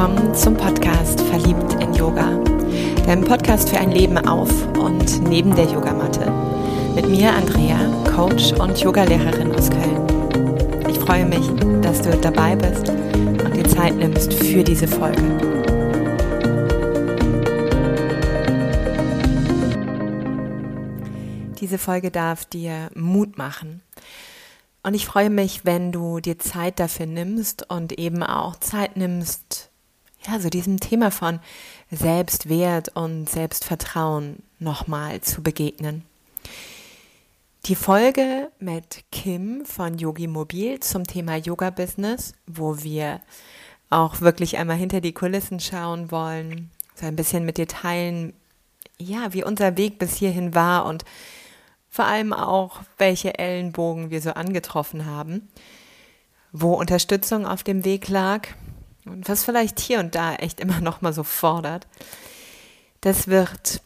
willkommen zum Podcast Verliebt in Yoga, deinem Podcast für ein Leben auf und neben der Yogamatte. Mit mir Andrea, Coach und Yogalehrerin aus Köln. Ich freue mich, dass du dabei bist und dir Zeit nimmst für diese Folge. Diese Folge darf dir Mut machen. Und ich freue mich, wenn du dir Zeit dafür nimmst und eben auch Zeit nimmst, ja, so diesem Thema von Selbstwert und Selbstvertrauen nochmal zu begegnen. Die Folge mit Kim von Yogi Mobil zum Thema Yoga Business, wo wir auch wirklich einmal hinter die Kulissen schauen wollen, so ein bisschen mit dir teilen, ja, wie unser Weg bis hierhin war und vor allem auch, welche Ellenbogen wir so angetroffen haben, wo Unterstützung auf dem Weg lag und was vielleicht hier und da echt immer noch mal so fordert. Das wird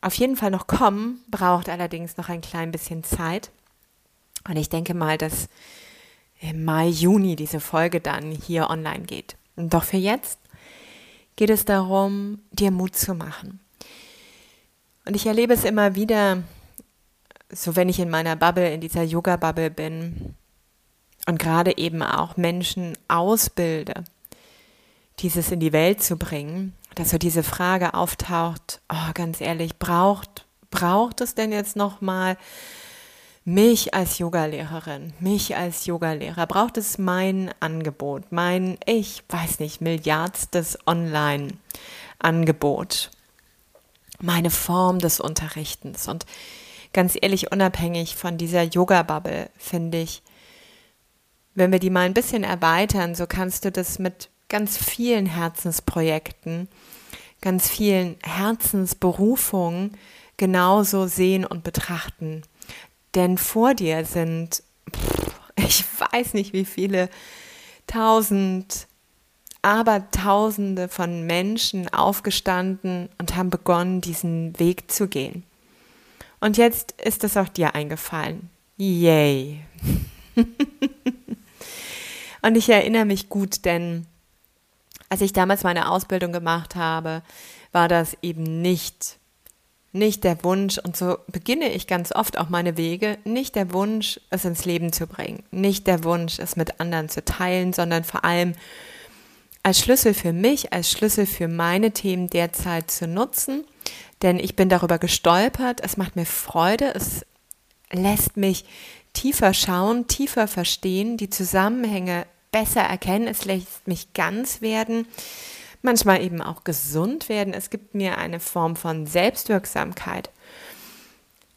auf jeden Fall noch kommen, braucht allerdings noch ein klein bisschen Zeit. Und ich denke mal, dass im Mai, Juni diese Folge dann hier online geht. Und doch für jetzt geht es darum, dir Mut zu machen. Und ich erlebe es immer wieder, so wenn ich in meiner Bubble, in dieser Yoga-Bubble bin und gerade eben auch Menschen ausbilde, dieses in die Welt zu bringen, dass so diese Frage auftaucht, oh, ganz ehrlich, braucht, braucht es denn jetzt nochmal mich als Yogalehrerin, mich als Yogalehrer, braucht es mein Angebot, mein, ich weiß nicht, milliardstes Online-Angebot, meine Form des Unterrichtens? Und ganz ehrlich, unabhängig von dieser Yoga-Bubble, finde ich, wenn wir die mal ein bisschen erweitern, so kannst du das mit ganz vielen Herzensprojekten, ganz vielen Herzensberufungen genauso sehen und betrachten. Denn vor dir sind, ich weiß nicht wie viele, tausend, aber tausende von Menschen aufgestanden und haben begonnen, diesen Weg zu gehen. Und jetzt ist es auch dir eingefallen. Yay. und ich erinnere mich gut, denn als ich damals meine Ausbildung gemacht habe, war das eben nicht nicht der Wunsch, und so beginne ich ganz oft auch meine Wege, nicht der Wunsch, es ins Leben zu bringen, nicht der Wunsch, es mit anderen zu teilen, sondern vor allem als Schlüssel für mich, als Schlüssel für meine Themen derzeit zu nutzen denn ich bin darüber gestolpert. Es macht mir Freude. Es lässt mich tiefer schauen, tiefer verstehen, die Zusammenhänge besser erkennen. Es lässt mich ganz werden, manchmal eben auch gesund werden. Es gibt mir eine Form von Selbstwirksamkeit,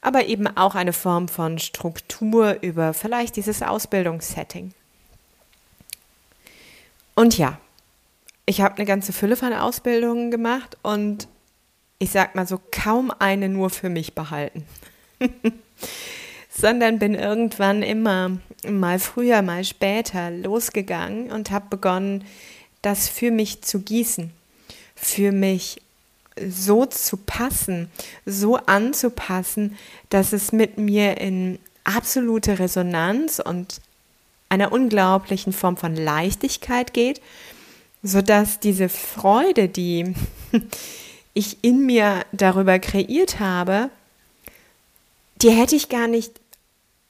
aber eben auch eine Form von Struktur über vielleicht dieses Ausbildungssetting. Und ja, ich habe eine ganze Fülle von Ausbildungen gemacht und ich sag mal so, kaum eine nur für mich behalten. Sondern bin irgendwann immer mal früher, mal später losgegangen und habe begonnen, das für mich zu gießen, für mich so zu passen, so anzupassen, dass es mit mir in absolute Resonanz und einer unglaublichen Form von Leichtigkeit geht, sodass diese Freude, die ich in mir darüber kreiert habe, die hätte ich gar nicht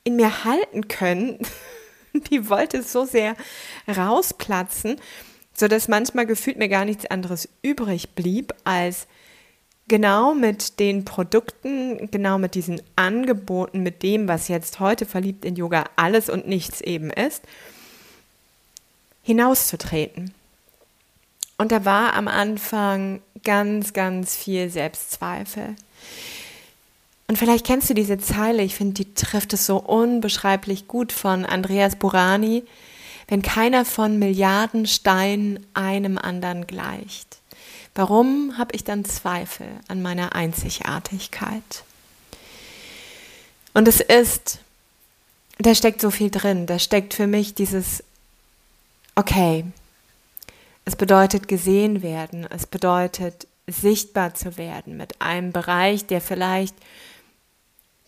in mir halten können. Die wollte so sehr rausplatzen, sodass manchmal gefühlt mir gar nichts anderes übrig blieb, als genau mit den Produkten, genau mit diesen Angeboten, mit dem, was jetzt heute verliebt in Yoga alles und nichts eben ist, hinauszutreten. Und da war am Anfang ganz, ganz viel Selbstzweifel. Und vielleicht kennst du diese Zeile, ich finde, die trifft es so unbeschreiblich gut von Andreas Burani, wenn keiner von Milliarden Steinen einem anderen gleicht. Warum habe ich dann Zweifel an meiner Einzigartigkeit? Und es ist, da steckt so viel drin, da steckt für mich dieses, okay, es bedeutet gesehen werden, es bedeutet sichtbar zu werden mit einem Bereich, der vielleicht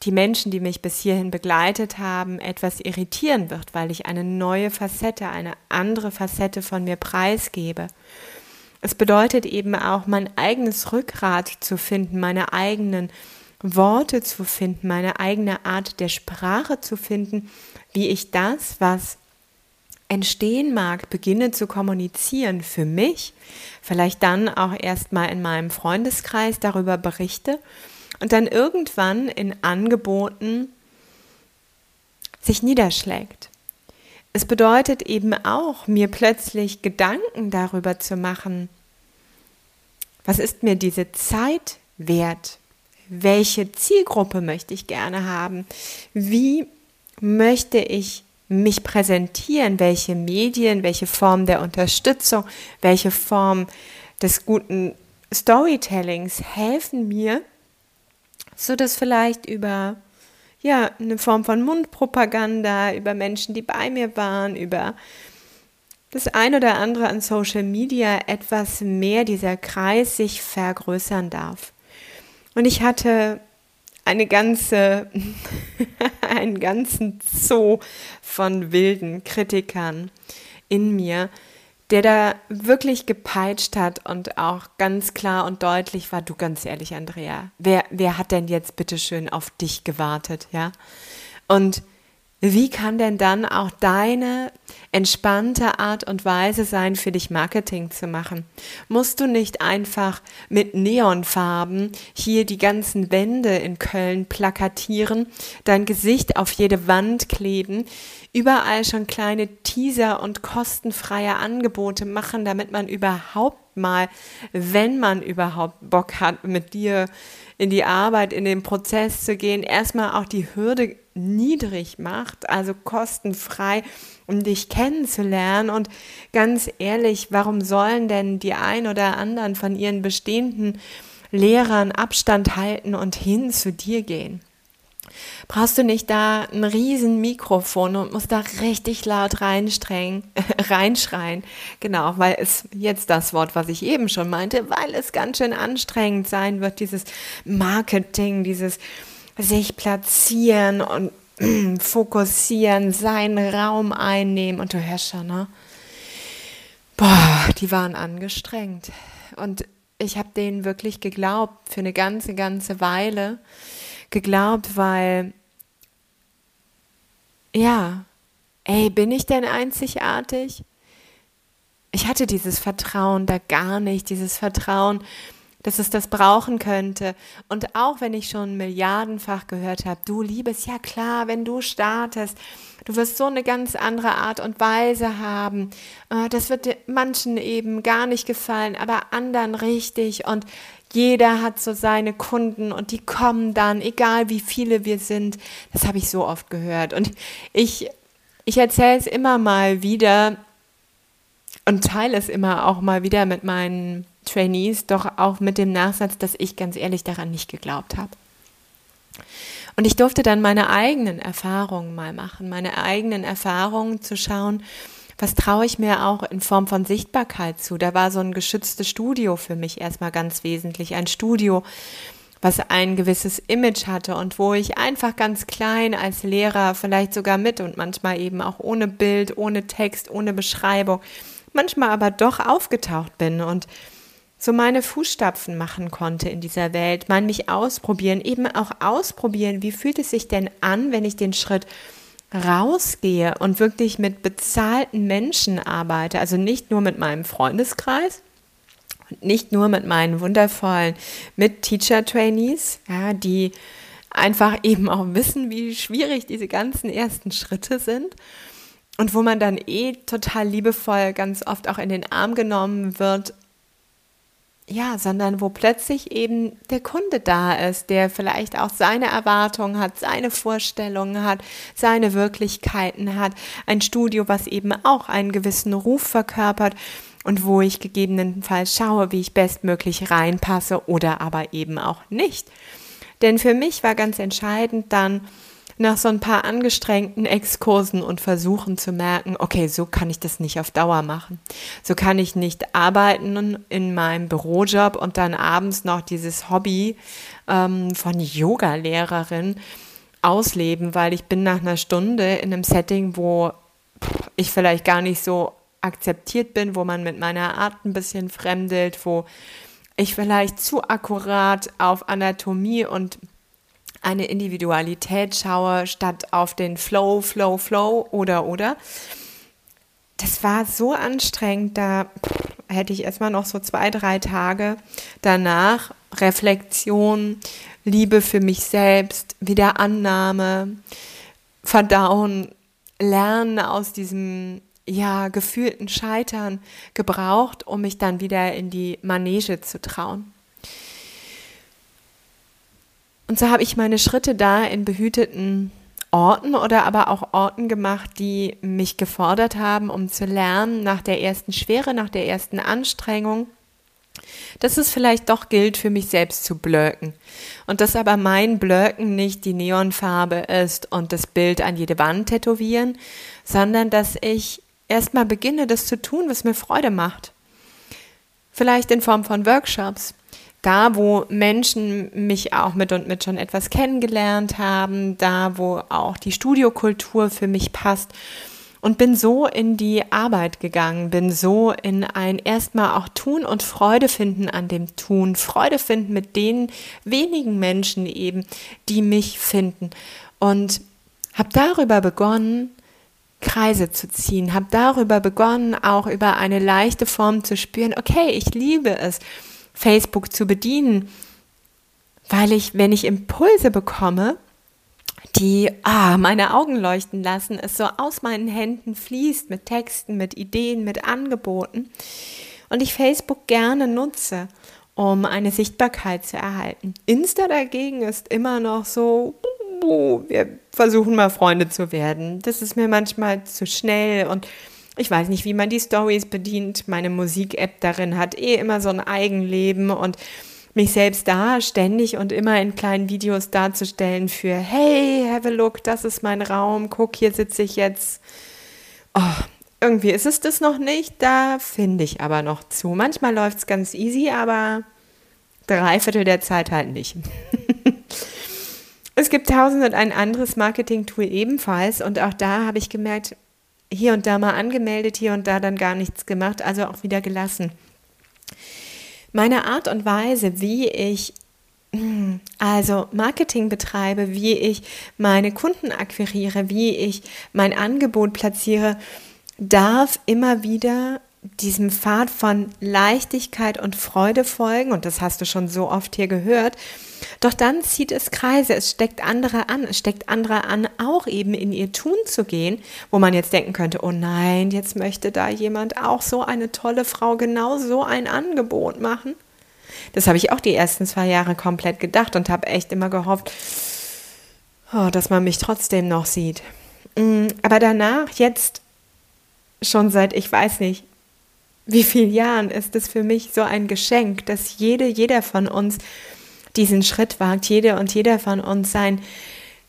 die Menschen, die mich bis hierhin begleitet haben, etwas irritieren wird, weil ich eine neue Facette, eine andere Facette von mir preisgebe. Es bedeutet eben auch, mein eigenes Rückgrat zu finden, meine eigenen Worte zu finden, meine eigene Art der Sprache zu finden, wie ich das, was entstehen mag, beginne zu kommunizieren für mich, vielleicht dann auch erstmal in meinem Freundeskreis darüber berichte und dann irgendwann in Angeboten sich niederschlägt. Es bedeutet eben auch, mir plötzlich Gedanken darüber zu machen, was ist mir diese Zeit wert? Welche Zielgruppe möchte ich gerne haben? Wie möchte ich mich präsentieren? Welche Medien, welche Form der Unterstützung, welche Form des guten Storytellings helfen mir, so dass vielleicht über ja, eine Form von Mundpropaganda, über Menschen, die bei mir waren, über das ein oder andere an Social Media etwas mehr dieser Kreis sich vergrößern darf. Und ich hatte eine ganze, einen ganzen Zoo von wilden Kritikern in mir, der da wirklich gepeitscht hat und auch ganz klar und deutlich war, du ganz ehrlich, Andrea, wer, wer hat denn jetzt bitteschön auf dich gewartet, ja? Und wie kann denn dann auch deine entspannte Art und Weise sein, für dich Marketing zu machen? Musst du nicht einfach mit Neonfarben hier die ganzen Wände in Köln plakatieren, dein Gesicht auf jede Wand kleben, überall schon kleine Teaser und kostenfreie Angebote machen, damit man überhaupt mal, wenn man überhaupt Bock hat, mit dir in die Arbeit, in den Prozess zu gehen, erstmal auch die Hürde niedrig macht, also kostenfrei, um dich kennenzulernen. Und ganz ehrlich, warum sollen denn die ein oder anderen von ihren bestehenden Lehrern Abstand halten und hin zu dir gehen? Brauchst du nicht da ein riesen Mikrofon und musst da richtig laut reinstrengen, reinschreien? Genau, weil es jetzt das Wort, was ich eben schon meinte, weil es ganz schön anstrengend sein wird, dieses Marketing, dieses sich platzieren und fokussieren, seinen Raum einnehmen. Und du hörst schon, ne? Boah, die waren angestrengt. Und ich habe denen wirklich geglaubt, für eine ganze, ganze Weile geglaubt, weil, ja, ey, bin ich denn einzigartig? Ich hatte dieses Vertrauen da gar nicht, dieses Vertrauen, dass es das brauchen könnte. Und auch wenn ich schon milliardenfach gehört habe, du liebes, ja klar, wenn du startest, du wirst so eine ganz andere Art und Weise haben. Äh, das wird manchen eben gar nicht gefallen, aber anderen richtig. Und jeder hat so seine Kunden und die kommen dann, egal wie viele wir sind. Das habe ich so oft gehört. Und ich, ich erzähle es immer mal wieder und teile es immer auch mal wieder mit meinen Trainees, doch auch mit dem Nachsatz, dass ich ganz ehrlich daran nicht geglaubt habe. Und ich durfte dann meine eigenen Erfahrungen mal machen, meine eigenen Erfahrungen zu schauen, was traue ich mir auch in Form von Sichtbarkeit zu. Da war so ein geschütztes Studio für mich erstmal ganz wesentlich, ein Studio, was ein gewisses Image hatte und wo ich einfach ganz klein als Lehrer, vielleicht sogar mit und manchmal eben auch ohne Bild, ohne Text, ohne Beschreibung, manchmal aber doch aufgetaucht bin und so meine Fußstapfen machen konnte in dieser Welt, mal mich ausprobieren, eben auch ausprobieren, wie fühlt es sich denn an, wenn ich den Schritt rausgehe und wirklich mit bezahlten Menschen arbeite, also nicht nur mit meinem Freundeskreis und nicht nur mit meinen wundervollen Mit-Teacher-Trainees, ja, die einfach eben auch wissen, wie schwierig diese ganzen ersten Schritte sind und wo man dann eh total liebevoll ganz oft auch in den Arm genommen wird ja, sondern wo plötzlich eben der Kunde da ist, der vielleicht auch seine Erwartungen hat, seine Vorstellungen hat, seine Wirklichkeiten hat, ein Studio, was eben auch einen gewissen Ruf verkörpert und wo ich gegebenenfalls schaue, wie ich bestmöglich reinpasse oder aber eben auch nicht. Denn für mich war ganz entscheidend dann, nach so ein paar angestrengten Exkursen und Versuchen zu merken, okay, so kann ich das nicht auf Dauer machen. So kann ich nicht arbeiten in meinem Bürojob und dann abends noch dieses Hobby ähm, von Yoga-Lehrerin ausleben, weil ich bin nach einer Stunde in einem Setting, wo ich vielleicht gar nicht so akzeptiert bin, wo man mit meiner Art ein bisschen fremdelt, wo ich vielleicht zu akkurat auf Anatomie und eine Individualität schaue, statt auf den Flow, Flow, Flow oder oder. Das war so anstrengend, da hätte ich erstmal noch so zwei, drei Tage danach Reflexion, Liebe für mich selbst, wieder Annahme, Verdauen, Lernen aus diesem ja gefühlten Scheitern gebraucht, um mich dann wieder in die Manege zu trauen. Und so habe ich meine Schritte da in behüteten Orten oder aber auch Orten gemacht, die mich gefordert haben, um zu lernen nach der ersten Schwere, nach der ersten Anstrengung, dass es vielleicht doch gilt, für mich selbst zu blöken. Und dass aber mein Blöken nicht die Neonfarbe ist und das Bild an jede Wand tätowieren, sondern dass ich erstmal beginne, das zu tun, was mir Freude macht. Vielleicht in Form von Workshops, da, wo Menschen mich auch mit und mit schon etwas kennengelernt haben, da, wo auch die Studiokultur für mich passt. Und bin so in die Arbeit gegangen, bin so in ein erstmal auch Tun und Freude finden an dem Tun, Freude finden mit den wenigen Menschen eben, die mich finden. Und habe darüber begonnen, Kreise zu ziehen, habe darüber begonnen, auch über eine leichte Form zu spüren, okay, ich liebe es Facebook zu bedienen, weil ich, wenn ich Impulse bekomme, die ah, meine Augen leuchten lassen, es so aus meinen Händen fließt mit Texten, mit Ideen, mit Angeboten und ich Facebook gerne nutze, um eine Sichtbarkeit zu erhalten. Insta dagegen ist immer noch so, wir versuchen mal Freunde zu werden. Das ist mir manchmal zu schnell und ich weiß nicht, wie man die Stories bedient. Meine Musik-App darin hat eh immer so ein Eigenleben und mich selbst da ständig und immer in kleinen Videos darzustellen für, hey, have a look, das ist mein Raum, guck, hier sitze ich jetzt. Oh, irgendwie ist es das noch nicht, da finde ich aber noch zu. Manchmal läuft es ganz easy, aber drei Viertel der Zeit halt nicht. es gibt tausend und ein anderes Marketing-Tool ebenfalls und auch da habe ich gemerkt, hier und da mal angemeldet, hier und da dann gar nichts gemacht, also auch wieder gelassen. Meine Art und Weise, wie ich hm, also Marketing betreibe, wie ich meine Kunden akquiriere, wie ich mein Angebot platziere, darf immer wieder diesem Pfad von Leichtigkeit und Freude folgen, und das hast du schon so oft hier gehört, doch dann zieht es Kreise, es steckt andere an, es steckt andere an, auch eben in ihr Tun zu gehen, wo man jetzt denken könnte, oh nein, jetzt möchte da jemand auch so eine tolle Frau genau so ein Angebot machen. Das habe ich auch die ersten zwei Jahre komplett gedacht und habe echt immer gehofft, oh, dass man mich trotzdem noch sieht. Mm, aber danach, jetzt schon seit, ich weiß nicht, wie vielen Jahren ist es für mich so ein Geschenk, dass jede, jeder von uns diesen Schritt wagt, jede und jeder von uns sein,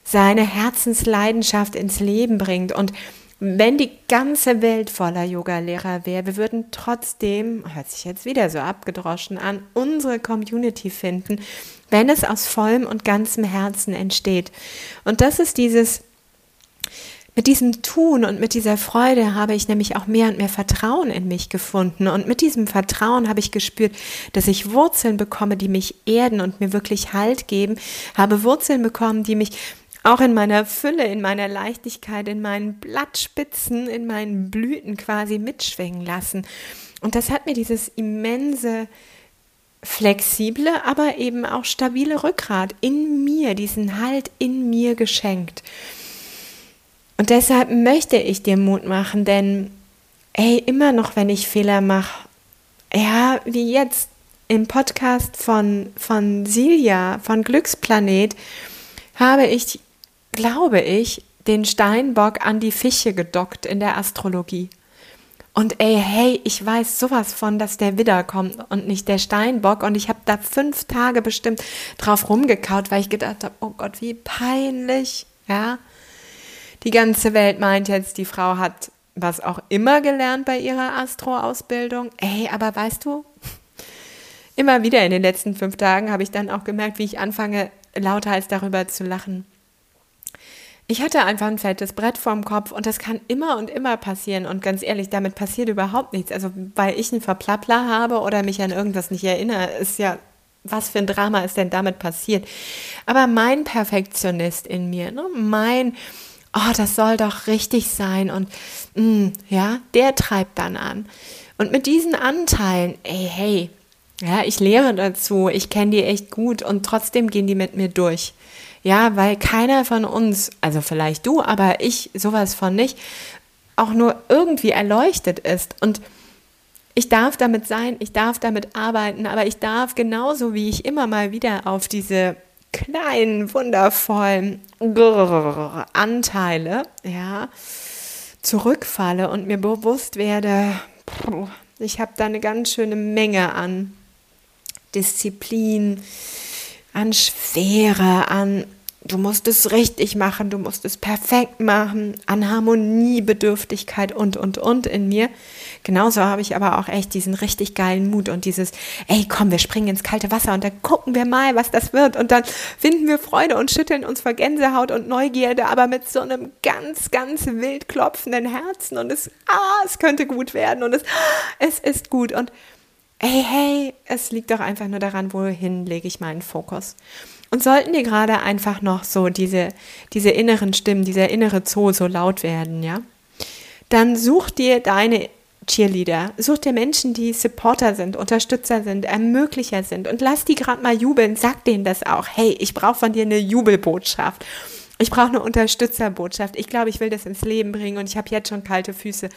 seine Herzensleidenschaft ins Leben bringt. Und wenn die ganze Welt voller Yoga-Lehrer wäre, wir würden trotzdem, hört sich jetzt wieder so abgedroschen an, unsere Community finden, wenn es aus vollem und ganzem Herzen entsteht. Und das ist dieses mit diesem Tun und mit dieser Freude habe ich nämlich auch mehr und mehr Vertrauen in mich gefunden. Und mit diesem Vertrauen habe ich gespürt, dass ich Wurzeln bekomme, die mich erden und mir wirklich Halt geben. Habe Wurzeln bekommen, die mich auch in meiner Fülle, in meiner Leichtigkeit, in meinen Blattspitzen, in meinen Blüten quasi mitschwingen lassen. Und das hat mir dieses immense, flexible, aber eben auch stabile Rückgrat in mir, diesen Halt in mir geschenkt. Und deshalb möchte ich dir Mut machen, denn ey, immer noch, wenn ich Fehler mache, ja, wie jetzt im Podcast von, von Silja, von Glücksplanet, habe ich, glaube ich, den Steinbock an die Fische gedockt in der Astrologie. Und ey, hey, ich weiß sowas von, dass der Widder kommt und nicht der Steinbock. Und ich habe da fünf Tage bestimmt drauf rumgekaut, weil ich gedacht habe, oh Gott, wie peinlich, ja. Die ganze Welt meint jetzt, die Frau hat was auch immer gelernt bei ihrer Astro-Ausbildung. Ey, aber weißt du, immer wieder in den letzten fünf Tagen habe ich dann auch gemerkt, wie ich anfange, lauthals darüber zu lachen. ich hatte einfach ein fettes Brett vorm Kopf und das kann immer und immer passieren. Und ganz ehrlich, damit passiert überhaupt nichts. Also, weil ich einen Verplappler habe oder mich an irgendwas nicht erinnere, ist ja, was für ein Drama ist denn damit passiert? Aber mein Perfektionist in mir, ne, mein, oh, das soll doch richtig sein und mh, mm, ja, der treibt dann an. Und mit diesen Anteilen, ey, hey, ja, ich lehre dazu, ich kenne die echt gut und trotzdem gehen die mit mir durch. Ja, weil keiner von uns, also vielleicht du, aber ich sowas von nicht, auch nur irgendwie erleuchtet ist. Und ich darf damit sein, ich darf damit arbeiten, aber ich darf genauso wie ich immer mal wieder auf diese kleinen, wundervollen Anteile, ja, zurückfalle und mir bewusst werde, ich habe da eine ganz schöne Menge an Disziplin, an Schwere, an du musst es richtig machen, du musst es perfekt machen, an Harmoniebedürftigkeit und, und, und in mir. Genauso habe ich aber auch echt diesen richtig geilen Mut und dieses, ey, komm, wir springen ins kalte Wasser und dann gucken wir mal, was das wird. Und dann finden wir Freude und schütteln uns vor Gänsehaut und Neugierde, aber mit so einem ganz, ganz wild klopfenden Herzen. Und es, ah, es könnte gut werden und es, es ist gut. Und hey, hey, es liegt doch einfach nur daran, wohin lege ich meinen Fokus. Und sollten dir gerade einfach noch so diese, diese inneren Stimmen, dieser innere Zoo so laut werden, ja, dann such dir deine Cheerleader, such dir Menschen, die Supporter sind, Unterstützer sind, Ermöglicher sind und lass die gerade mal jubeln, sag denen das auch. Hey, ich brauche von dir eine Jubelbotschaft. Ich brauche eine Unterstützerbotschaft. Ich glaube, ich will das ins Leben bringen und ich habe jetzt schon kalte Füße.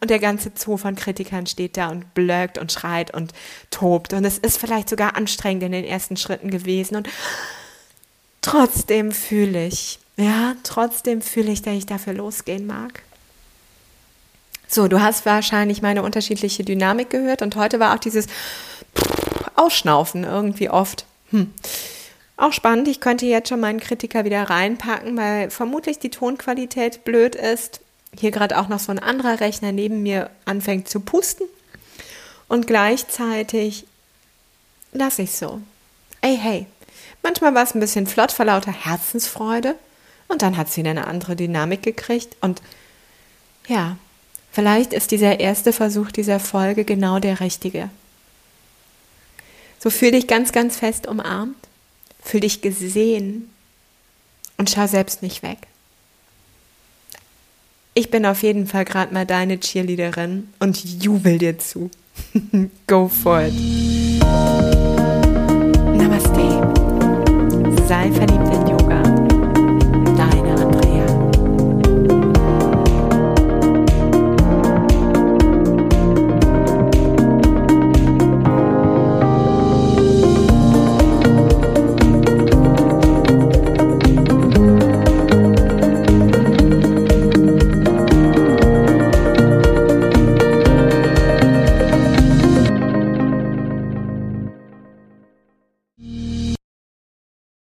Und der ganze Zoo von Kritikern steht da und blökt und schreit und tobt. Und es ist vielleicht sogar anstrengend in den ersten Schritten gewesen. Und trotzdem fühle ich, ja, trotzdem fühle ich, dass ich dafür losgehen mag. So, du hast wahrscheinlich meine unterschiedliche Dynamik gehört und heute war auch dieses Ausschnaufen irgendwie oft. Hm. Auch spannend, ich könnte jetzt schon meinen Kritiker wieder reinpacken, weil vermutlich die Tonqualität blöd ist. Hier gerade auch noch so ein anderer Rechner neben mir anfängt zu pusten. Und gleichzeitig lasse ich so. Ey, hey, Manchmal war es ein bisschen flott vor lauter Herzensfreude und dann hat sie eine andere Dynamik gekriegt und ja, vielleicht ist dieser erste Versuch dieser Folge genau der richtige. So fühl dich ganz, ganz fest umarmt, fühl dich gesehen und schau selbst nicht weg. Ich bin auf jeden Fall gerade mal deine Cheerleaderin und jubel dir zu. Go for it. sei verliebt in you.